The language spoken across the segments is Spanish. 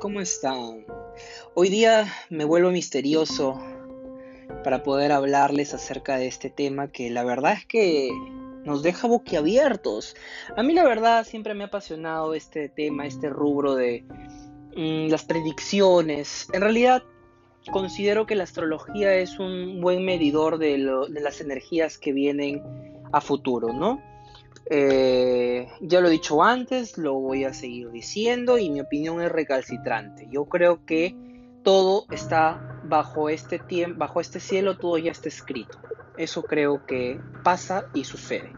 ¿cómo están? Hoy día me vuelvo misterioso para poder hablarles acerca de este tema que la verdad es que nos deja boquiabiertos. A mí la verdad siempre me ha apasionado este tema, este rubro de mm, las predicciones. En realidad considero que la astrología es un buen medidor de, de las energías que vienen a futuro, ¿no? Eh, ya lo he dicho antes, lo voy a seguir diciendo y mi opinión es recalcitrante. Yo creo que todo está bajo este este cielo, todo ya está escrito. Eso creo que pasa y sucede.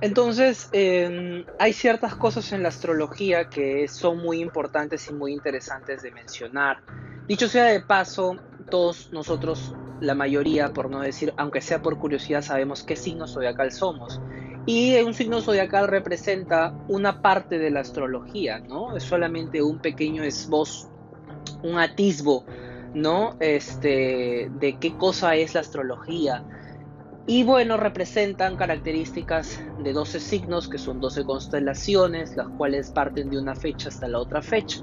Entonces, em, hay ciertas cosas en la astrología que son muy importantes y muy interesantes de mencionar. Dicho sea de paso, todos nosotros, la mayoría, por no decir, aunque sea por curiosidad, sabemos qué signo zodiacal somos. Y un signo zodiacal representa una parte de la astrología, ¿no? Es solamente un pequeño esbozo, un atisbo, ¿no? Este, de qué cosa es la astrología. Y bueno, representan características de 12 signos, que son 12 constelaciones, las cuales parten de una fecha hasta la otra fecha.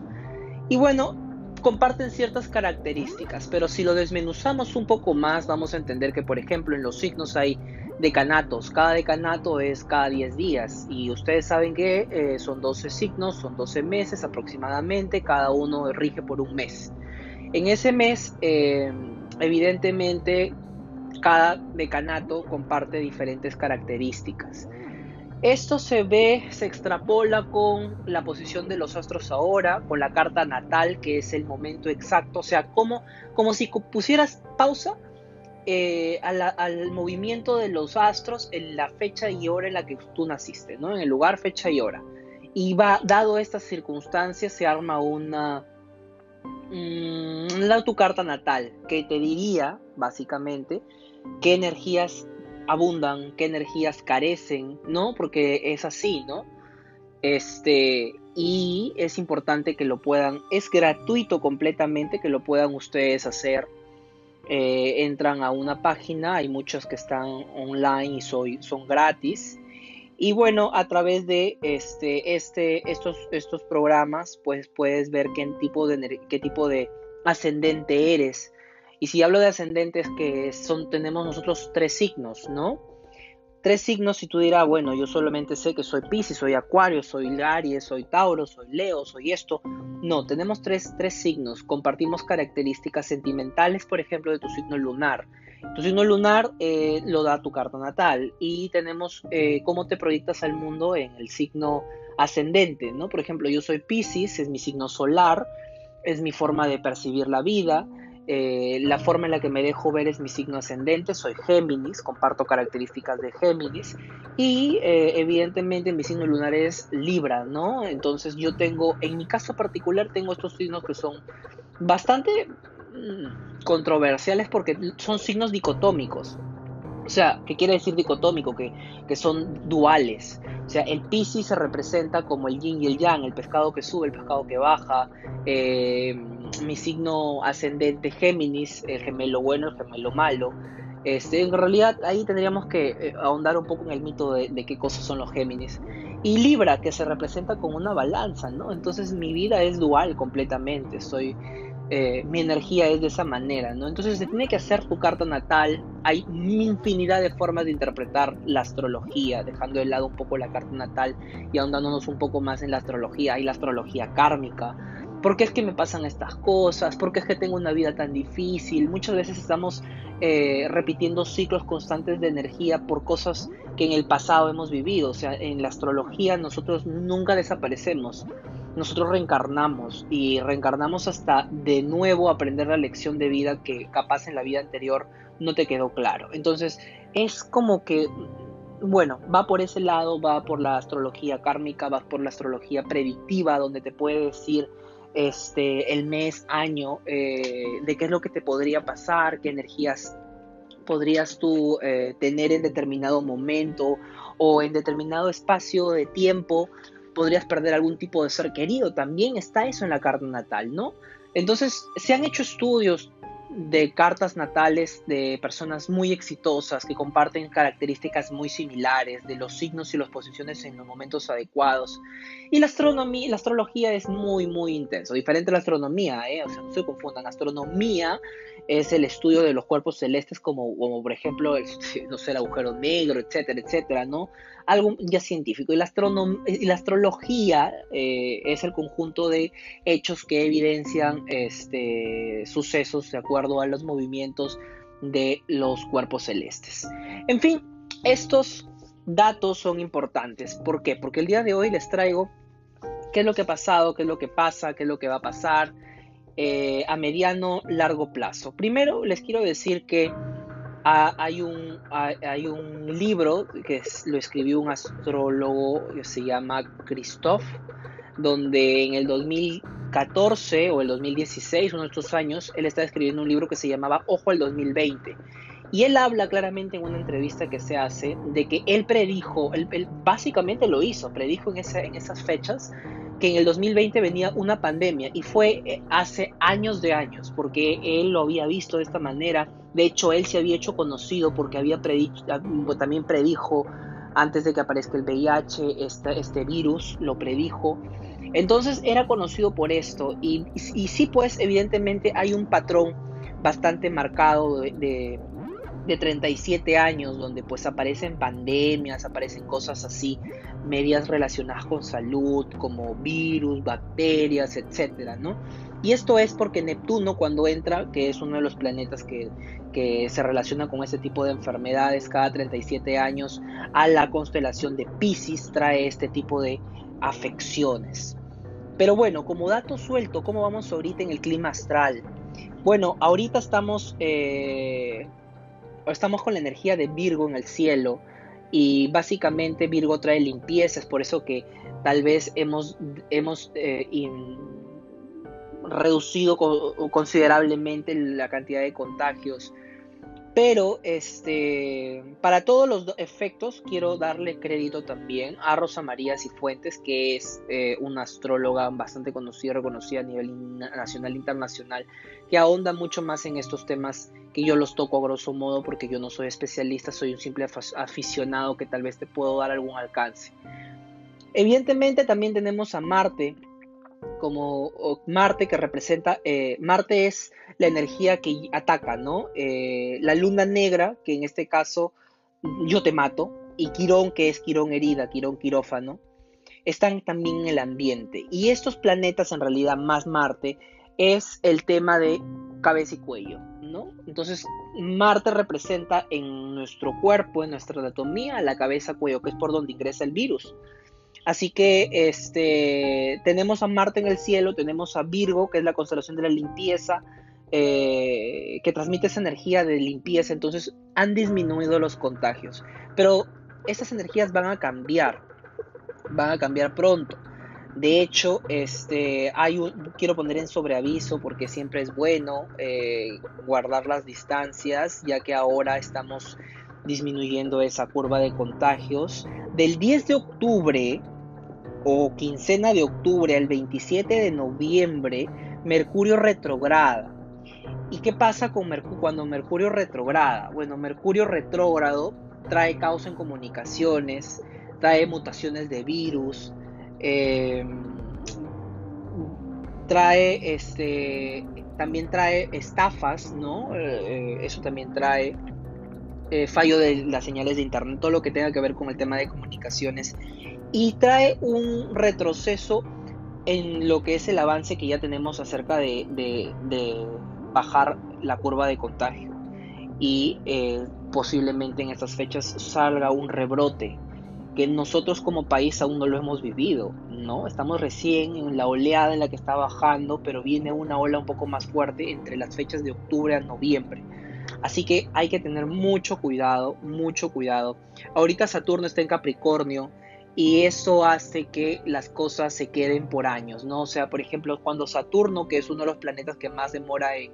Y bueno, comparten ciertas características, pero si lo desmenuzamos un poco más, vamos a entender que, por ejemplo, en los signos hay decanatos. Cada decanato es cada 10 días y ustedes saben que eh, son 12 signos, son 12 meses aproximadamente, cada uno rige por un mes. En ese mes, eh, evidentemente, cada decanato comparte diferentes características. Esto se ve, se extrapola con la posición de los astros ahora, con la carta natal, que es el momento exacto, o sea, como, como si pusieras pausa eh, al movimiento de los astros en la fecha y hora en la que tú naciste, ¿no? En el lugar, fecha y hora. Y va, dado estas circunstancias, se arma una, mm, la, tu carta natal, que te diría, básicamente, qué energías abundan, qué energías carecen, ¿no? Porque es así, ¿no? Este, y es importante que lo puedan, es gratuito completamente que lo puedan ustedes hacer eh, entran a una página, hay muchos que están online y son gratis. Y bueno, a través de este, este, estos, estos programas, pues puedes ver qué tipo, de, qué tipo de ascendente eres. Y si hablo de ascendentes, que son, tenemos nosotros tres signos, ¿no? Tres signos y tú dirás, bueno, yo solamente sé que soy Pisces, soy Acuario, soy Aries, soy Tauro, soy Leo, soy esto. No, tenemos tres, tres signos, compartimos características sentimentales, por ejemplo, de tu signo lunar. Tu signo lunar eh, lo da tu carta natal y tenemos eh, cómo te proyectas al mundo en el signo ascendente, ¿no? Por ejemplo, yo soy Pisces, es mi signo solar, es mi forma de percibir la vida, eh, la forma en la que me dejo ver es mi signo ascendente, soy Géminis, comparto características de Géminis y eh, evidentemente mi signo lunar es Libra, ¿no? Entonces yo tengo, en mi caso particular, tengo estos signos que son bastante mm, controversiales porque son signos dicotómicos. O sea, ¿qué quiere decir dicotómico? Que, que son duales. O sea, el Piscis se representa como el yin y el yang, el pescado que sube, el pescado que baja. Eh, mi signo ascendente Géminis, el gemelo bueno, el gemelo malo. Este, en realidad ahí tendríamos que eh, ahondar un poco en el mito de, de, qué cosas son los Géminis. Y Libra, que se representa como una balanza, ¿no? Entonces mi vida es dual completamente. Soy eh, mi energía es de esa manera, ¿no? Entonces se tiene que hacer tu carta natal. Hay infinidad de formas de interpretar la astrología, dejando de lado un poco la carta natal y ahondándonos un poco más en la astrología. Hay la astrología kármica. ¿Por qué es que me pasan estas cosas? ¿Por qué es que tengo una vida tan difícil? Muchas veces estamos eh, repitiendo ciclos constantes de energía por cosas que en el pasado hemos vivido. O sea, en la astrología nosotros nunca desaparecemos nosotros reencarnamos y reencarnamos hasta de nuevo aprender la lección de vida que capaz en la vida anterior no te quedó claro. Entonces es como que, bueno, va por ese lado, va por la astrología kármica, va por la astrología predictiva, donde te puede decir este, el mes, año, eh, de qué es lo que te podría pasar, qué energías podrías tú eh, tener en determinado momento o en determinado espacio de tiempo podrías perder algún tipo de ser querido, también está eso en la carta natal, ¿no? Entonces, se han hecho estudios de cartas natales de personas muy exitosas que comparten características muy similares de los signos y las posiciones en los momentos adecuados. Y la astronomía, la astrología es muy, muy intenso, diferente a la astronomía, ¿eh? o sea, no se confundan, astronomía es el estudio de los cuerpos celestes como, como por ejemplo, el, no sé, el agujero negro, etcétera, etcétera, ¿no? Algo ya científico. Y la, y la astrología eh, es el conjunto de hechos que evidencian este, sucesos de acuerdo a los movimientos de los cuerpos celestes. En fin, estos datos son importantes. ¿Por qué? Porque el día de hoy les traigo qué es lo que ha pasado, qué es lo que pasa, qué es lo que va a pasar eh, a mediano largo plazo. Primero les quiero decir que hay, un, hay un libro que lo escribió un astrólogo que se llama Christoph, donde en el 2014 o el 2016, uno de estos años, él está escribiendo un libro que se llamaba Ojo al 2020. Y él habla claramente en una entrevista que se hace de que él predijo, él, básicamente lo hizo, predijo en, en esas fechas que en el 2020 venía una pandemia y fue eh, hace años de años, porque él lo había visto de esta manera. De hecho, él se había hecho conocido porque había predicho, ah, también predijo antes de que aparezca el VIH, este, este virus, lo predijo. Entonces era conocido por esto y, y, sí, pues evidentemente hay un patrón bastante marcado de 37 años, donde pues aparecen pandemias, aparecen cosas así, medias relacionadas con salud, como virus, bacterias, etcétera, ¿no? Y esto es porque Neptuno cuando entra, que es uno de los planetas que, que se relaciona con este tipo de enfermedades cada 37 años, a la constelación de Pisces trae este tipo de afecciones. Pero bueno, como dato suelto, ¿cómo vamos ahorita en el clima astral? Bueno, ahorita estamos eh, estamos con la energía de Virgo en el cielo y básicamente Virgo trae limpieza, es por eso que tal vez hemos, hemos eh, reducido considerablemente la cantidad de contagios pero este, para todos los efectos quiero darle crédito también a Rosa María Cifuentes, que es eh, una astróloga bastante conocida, reconocida a nivel nacional e internacional, que ahonda mucho más en estos temas que yo los toco a grosso modo porque yo no soy especialista, soy un simple aficionado que tal vez te puedo dar algún alcance. Evidentemente también tenemos a Marte, como Marte que representa, eh, Marte es la energía que ataca, ¿no? Eh, la luna negra, que en este caso yo te mato, y Quirón, que es Quirón herida, Quirón quirófano, están también en el ambiente. Y estos planetas, en realidad, más Marte, es el tema de cabeza y cuello, ¿no? Entonces, Marte representa en nuestro cuerpo, en nuestra anatomía, la cabeza-cuello, que es por donde ingresa el virus. Así que este, tenemos a Marte en el cielo, tenemos a Virgo, que es la constelación de la limpieza, eh, que transmite esa energía de limpieza, entonces han disminuido los contagios. Pero esas energías van a cambiar, van a cambiar pronto. De hecho, este, hay quiero poner en sobreaviso porque siempre es bueno eh, guardar las distancias, ya que ahora estamos disminuyendo esa curva de contagios. Del 10 de octubre o quincena de octubre al 27 de noviembre, Mercurio retrograda. ¿Y qué pasa con Mercurio cuando Mercurio retrograda? Bueno, Mercurio retrógrado trae caos en comunicaciones, trae mutaciones de virus, em, trae este, también trae estafas, ¿no? Eh, eso también trae eh, fallo de las señales de internet, todo lo que tenga que ver con el tema de comunicaciones y trae un retroceso en lo que es el avance que ya tenemos acerca de, bajar la curva de contagio y eh, posiblemente en estas fechas salga un rebrote que nosotros como país aún no lo hemos vivido, ¿no? Estamos recién en la oleada en la que está bajando, pero viene una ola un poco más fuerte entre las fechas de octubre a noviembre. Así que hay que tener mucho cuidado, mucho cuidado. Ahorita Saturno está en Capricornio, y eso hace que las cosas se queden por años, ¿no? O sea, por ejemplo, cuando Saturno, que es uno de los planetas que más demora en,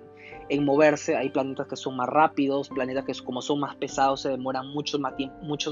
moverse, hay planetas que son más rápidos, planetas que como son más pesados se demoran mucho más,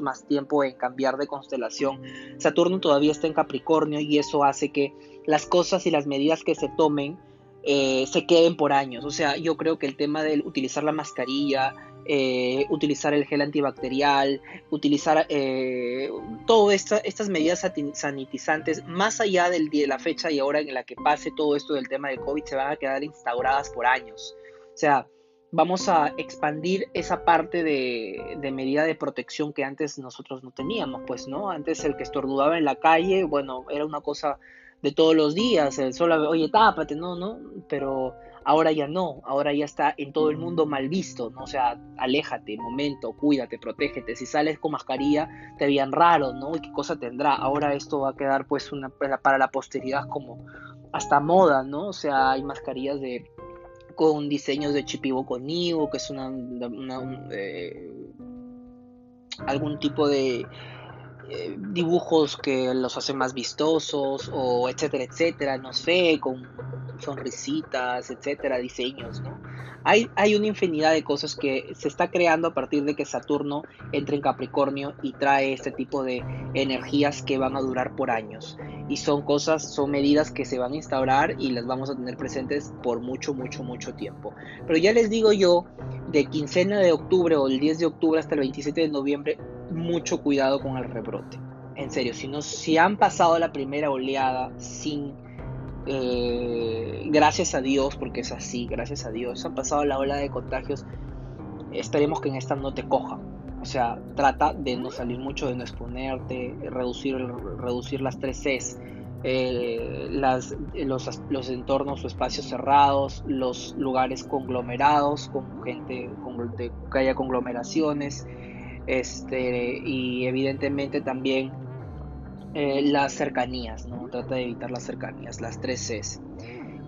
más tiempo en cambiar de constelación. Saturno todavía está en Capricornio y eso hace que las cosas y las medidas que se tomen eh, se queden por años. O sea, yo creo que el tema de utilizar la mascarilla, eh, utilizar el gel antibacterial, utilizar eh, todas estas medidas sanitizantes, más allá del, de la fecha y ahora en la que pase todo esto del tema del COVID, se van a quedar instauradas por años. O sea, vamos a expandir esa parte de, de, medida de protección que antes nosotros no teníamos, pues, ¿no? Antes el que estornudaba en la calle, bueno, era una cosa de todos los días, el sol, oye, tápate, no, no, pero ahora ya no, ahora ya está en todo el mundo mal visto, ¿no? O sea, aléjate, momento, cuídate, protégete, si sales con mascarilla te veían raro, ¿no? ¿Y qué cosa tendrá? Ahora esto va a quedar pues una, para la posteridad como hasta moda, ¿no? O sea, hay mascarillas de con diseños de chipivo conmigo, que es una, eh, algún tipo de eh, dibujos que los hacen más vistosos o etcétera, etcétera, no sé, con sonrisitas, etcétera, diseños, ¿no? Hay, hay una infinidad de cosas que se está creando a partir de que Saturno entra en Capricornio y trae este tipo de energías que van a durar por años. Y son cosas, son medidas que se van a instaurar y las vamos a tener presentes por mucho, mucho, mucho tiempo. Pero ya les digo yo, de quincena de octubre o el 10 de octubre hasta el 27 de noviembre, mucho cuidado con el rebrote. En serio, si, no, si han pasado la primera oleada sin, eh, gracias a Dios, porque es así, gracias a Dios, han pasado la ola de contagios, esperemos que en esta no te coja. O sea, trata de no salir mucho, de no exponerte, reducir, reducir las tres Cs. Eh, los, los, entornos o espacios cerrados, los lugares conglomerados, con gente, con, que haya conglomeraciones, este, y evidentemente también eh, las cercanías, ¿no? Trata de evitar las cercanías, las tres Cs.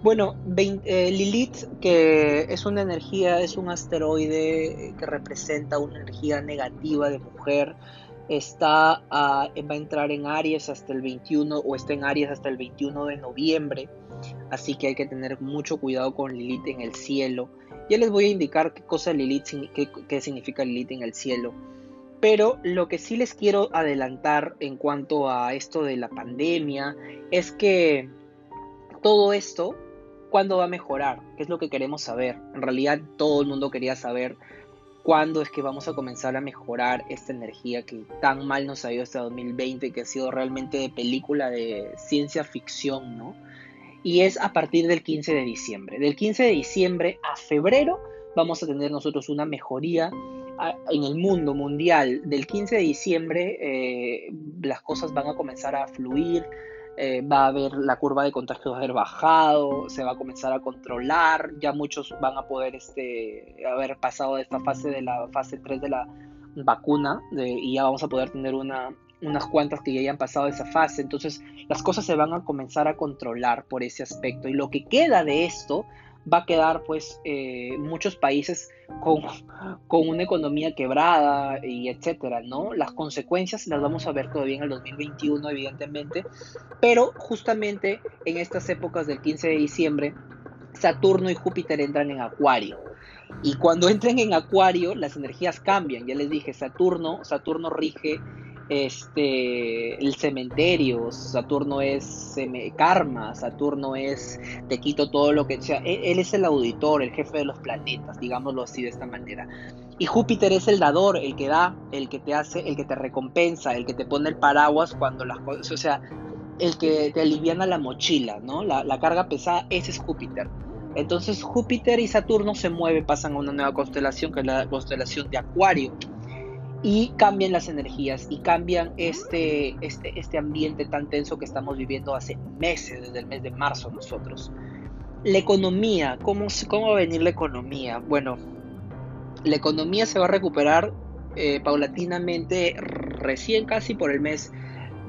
Bueno, eh, Lilith, que es una energía, es un asteroide que representa una energía negativa de mujer, está va a entrar en Aries hasta el 21 o está en Aries hasta el 21 de noviembre, así que hay que tener mucho cuidado con Lilith en el cielo. Ya les voy a indicar qué cosa Lilith, qué, qué significa Lilith en el cielo. Pero lo que sí les quiero adelantar en cuanto a esto de la pandemia es que todo esto, ¿cuándo va a mejorar? ¿Qué es lo que queremos saber? En realidad todo el mundo quería saber cuándo es que vamos a comenzar a mejorar esta energía que tan mal nos ha ido este 2020, que ha sido realmente de película de ciencia ficción, ¿no? Y es a partir del 15 de diciembre. Del 15 de diciembre a febrero vamos a tener nosotros una mejoría en el mundo mundial del 15 de diciembre eh, las cosas van a comenzar a fluir, eh, va a haber la curva de contagios va a haber bajado, se va a comenzar a controlar, ya muchos van a poder este, haber pasado de esta fase de la fase 3 de la vacuna y ya vamos a poder tener una, unas cuantas que ya hayan pasado esa fase, entonces las cosas se van a comenzar a controlar por ese aspecto. Y lo que queda de esto va a quedar pues eh, muchos países con, con, una economía quebrada y etcétera, ¿no? Las consecuencias las vamos a ver todavía en el 2021 evidentemente, pero justamente en estas épocas del 15 de diciembre Saturno y Júpiter entran en Acuario. Y cuando entren en Acuario, las energías cambian. Ya les dije, Saturno, Saturno rige este, el cementerio, Saturno es karma, Saturno es te quito todo lo que sea, e, él, es el auditor, el jefe de los planetas, digámoslo así de esta manera. Y Júpiter es el dador, el que da, el que te hace, el que te recompensa, el que te pone el paraguas cuando las cosas, o sea, el que te aliviana la mochila, ¿no? La, la carga pesada, ese es Júpiter. Entonces Júpiter y Saturno se mueven, pasan a una nueva constelación que es la constelación de Acuario y cambian las energías y cambian este, este, este ambiente tan tenso que estamos viviendo hace meses, desde el mes de marzo nosotros. La economía, ¿cómo, cómo va a venir la economía? Bueno, la economía se va a recuperar eh, paulatinamente recién casi por el mes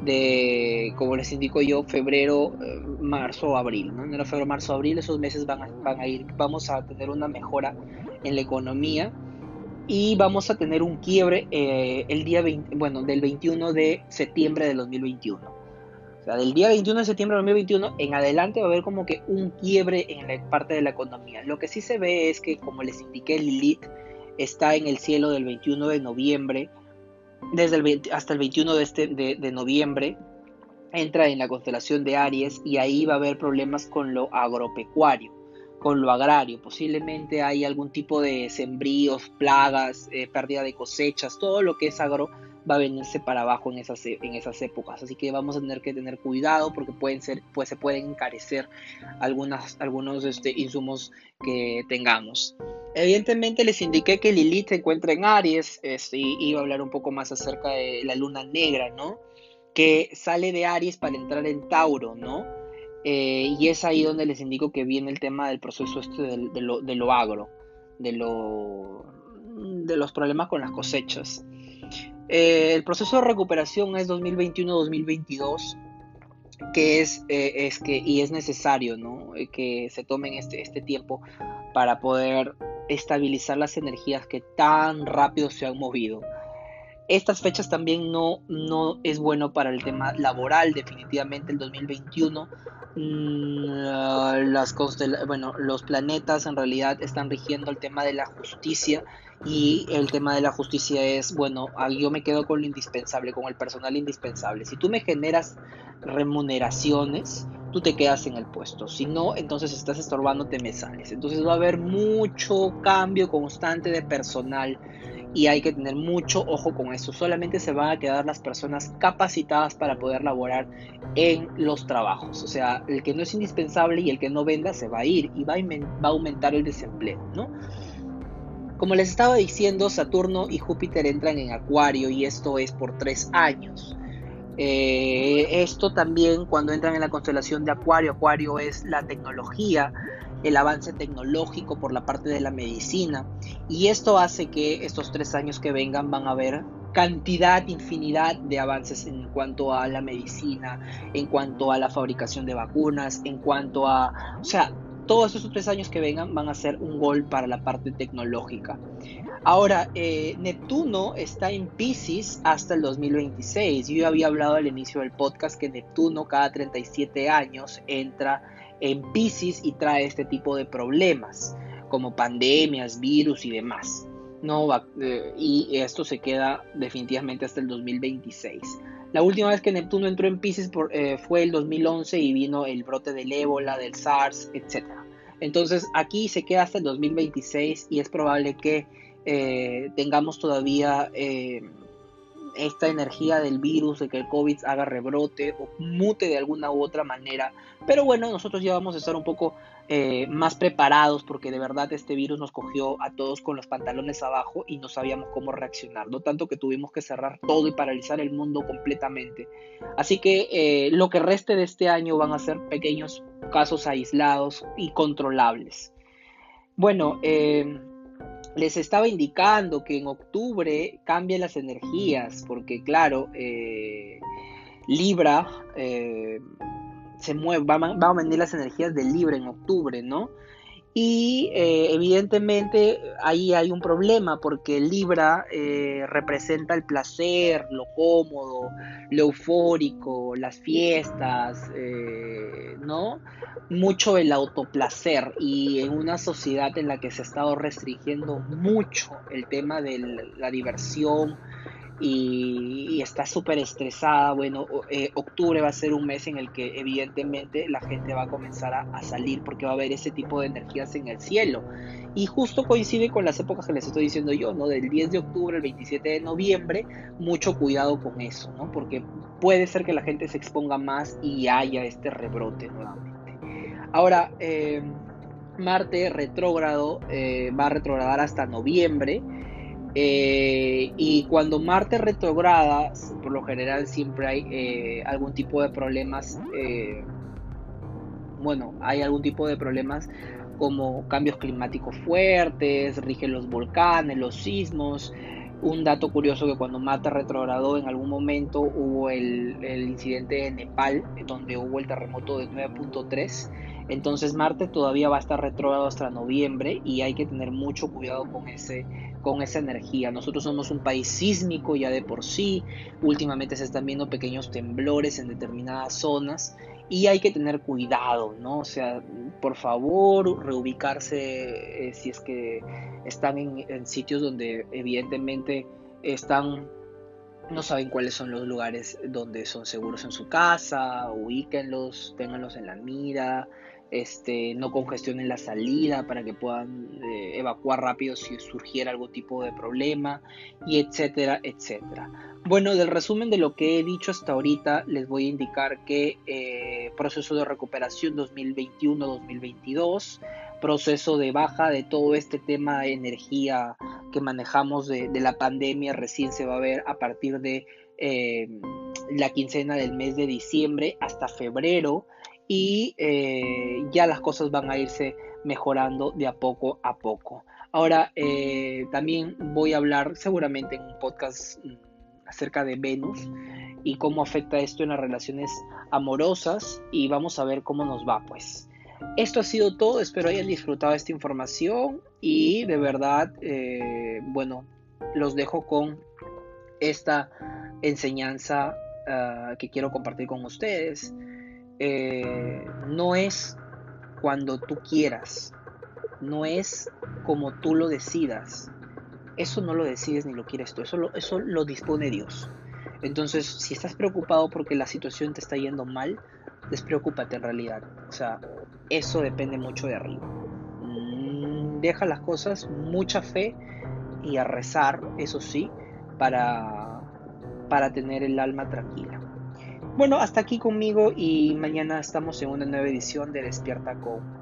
de, como les indico yo, febrero, eh, marzo, abril. ¿no? Enero, febrero, marzo, abril, esos meses van a, van a ir, vamos a tener una mejora en la economía y vamos a tener un quiebre eh, el día 20, bueno, del 21 de septiembre del 2021. O sea, del día 21 de septiembre del 2021 en adelante va a haber como que un quiebre en la parte de la economía. Lo que sí se ve es que, como les indiqué, Lilith está en el cielo del 21 de noviembre, desde el hasta el 21 de, este, de noviembre, entra en la constelación de Aries y ahí va a haber problemas con lo agropecuario con lo agrario. Posiblemente hay algún tipo de sembríos, plagas, eh, pérdida de cosechas, todo lo que es agro va a venirse para abajo en esas, e, en esas épocas. Así que vamos a tener que tener cuidado porque pueden ser, pues se pueden encarecer algunas, algunos este, insumos que tengamos. Evidentemente les indiqué que Lilith se encuentra en Aries este, y iba a hablar un poco más acerca de la luna negra, ¿no? Que sale de Aries para entrar en Tauro, ¿no? Eh, y es ahí donde les indico que viene el tema del proceso este de, lo, agro, de, lo, de los problemas con las cosechas. Eh, el proceso de recuperación es 2021-2022, que es, eh, es, que, y es necesario ¿no? que se tomen este, este tiempo para poder estabilizar las energías que tan rápido se han movido. Estas fechas también no, no es bueno para el tema laboral, definitivamente el 2021 Mm, las bueno, los planetas en realidad están rigiendo el tema de la justicia y el tema de la justicia es, bueno, yo me quedo con lo indispensable, con el personal indispensable. Si tú me generas remuneraciones, tú te quedas en el puesto. Si no, entonces estás estorbando, te me sales. Entonces va a haber mucho cambio constante de personal y hay que tener mucho ojo con eso. Solamente se van a quedar las personas capacitadas para poder laborar en los trabajos. O sea, el que no es indispensable y el que no venda se va a ir y va a, aumentar el desempleo, ¿no? Como les estaba diciendo, Saturno y Júpiter entran en Acuario y esto es por tres años. Eh, esto también cuando entran en la constelación de Acuario, Acuario es la tecnología, el avance tecnológico por la parte de la medicina y esto hace que estos tres años que vengan van a haber cantidad, infinidad de avances en cuanto a la medicina, en cuanto a la fabricación de vacunas, en cuanto a, o sea, todos estos tres años que vengan van a ser un gol para la parte tecnológica. Ahora, eh, Neptuno está en Pisces hasta el 2026. Yo había hablado al inicio del podcast que Neptuno cada 37 años entra en Pisces y trae este tipo de problemas, como pandemias, virus y demás. No, eh, y esto se queda definitivamente hasta el 2026. La última vez que Neptuno entró en Pisces eh, fue el 2011 y vino el brote del ébola, del SARS, etc. Entonces aquí se queda hasta el 2026 y es probable que eh, tengamos todavía esta energía del virus, de que el COVID haga rebrote o mute de alguna u otra manera. Pero bueno, nosotros ya vamos a estar un poco eh, más preparados porque de verdad este virus nos cogió a todos con los pantalones abajo y no sabíamos cómo reaccionar. No tanto que tuvimos que cerrar todo y paralizar el mundo completamente. Así que eh, lo que reste de este año van a ser pequeños casos aislados y controlables. Bueno, eh, les estaba indicando que en octubre cambian las energías, porque claro, eh, Libra eh, se mueve, va, va, a venir las energías de Libra en octubre, ¿no? Y eh, evidentemente ahí hay un problema porque Libra eh, representa el placer, lo cómodo, lo eufórico, las fiestas, eh, ¿no? Mucho el autoplacer y en una sociedad en la que se ha estado restringiendo mucho el tema de la diversión, y, está súper estresada. Bueno, eh, octubre va a ser un mes en el que evidentemente la gente va a comenzar a, salir porque va a haber ese tipo de energías en el cielo. Y justo coincide con las épocas que les estoy diciendo yo, ¿no? Del 10 de octubre al 27 de noviembre, mucho cuidado con eso, ¿no? Porque puede ser que la gente se exponga más y haya este rebrote nuevamente. Ahora, eh, Marte retrógrado eh, va a retrogradar hasta noviembre eh, y cuando Marte retrograda, por lo general siempre hay eh, algún tipo de problemas, eh, bueno, hay algún tipo de problemas como cambios climáticos fuertes, rigen los volcanes, los sismos. Un dato curioso que cuando Marte retrogradó en algún momento hubo el, el incidente de Nepal, donde hubo el terremoto de 9.3 entonces Marte todavía va a estar retrógrado hasta noviembre y hay que tener mucho cuidado con, ese, con esa energía. Nosotros somos un país sísmico ya de por sí, últimamente se están viendo pequeños temblores en determinadas zonas y hay que tener cuidado, ¿no? O sea, por favor, reubicarse eh, si es que están en, sitios donde evidentemente están no saben cuáles son los lugares donde son seguros en su casa, ubíquenlos, ténganlos en la mira, este, no congestionen la salida para que puedan eh, evacuar rápido si surgiera algún tipo de problema y etcétera, etcétera. Bueno, del resumen de lo que he dicho hasta ahorita, les voy a indicar que eh, proceso de recuperación 2021-2022, proceso de baja de todo este tema de energía que manejamos de, la pandemia recién se va a ver a partir de eh, la quincena del mes de diciembre hasta febrero y eh, ya las cosas van a irse mejorando de a poco a poco. Ahora, eh, también voy a hablar seguramente en un podcast mm, acerca de Venus y cómo afecta esto en las relaciones amorosas y vamos a ver cómo nos va pues. Esto ha sido todo, espero hayan disfrutado esta información y de verdad, eh, bueno, los dejo con esta enseñanza ah, que quiero compartir con ustedes. Eh, no es cuando tú quieras, no es como tú lo decidas. Eso no lo decides ni lo quieres tú, eso lo, eso lo dispone Dios. Entonces, si estás preocupado porque la situación te está yendo mal, despreocúpate en realidad. O sea, eso depende mucho de arriba. Mm, deja las cosas, mucha fe y a rezar, eso sí, para, para tener el alma tranquila. Bueno, hasta aquí conmigo y mañana estamos en una nueva edición de Despierta con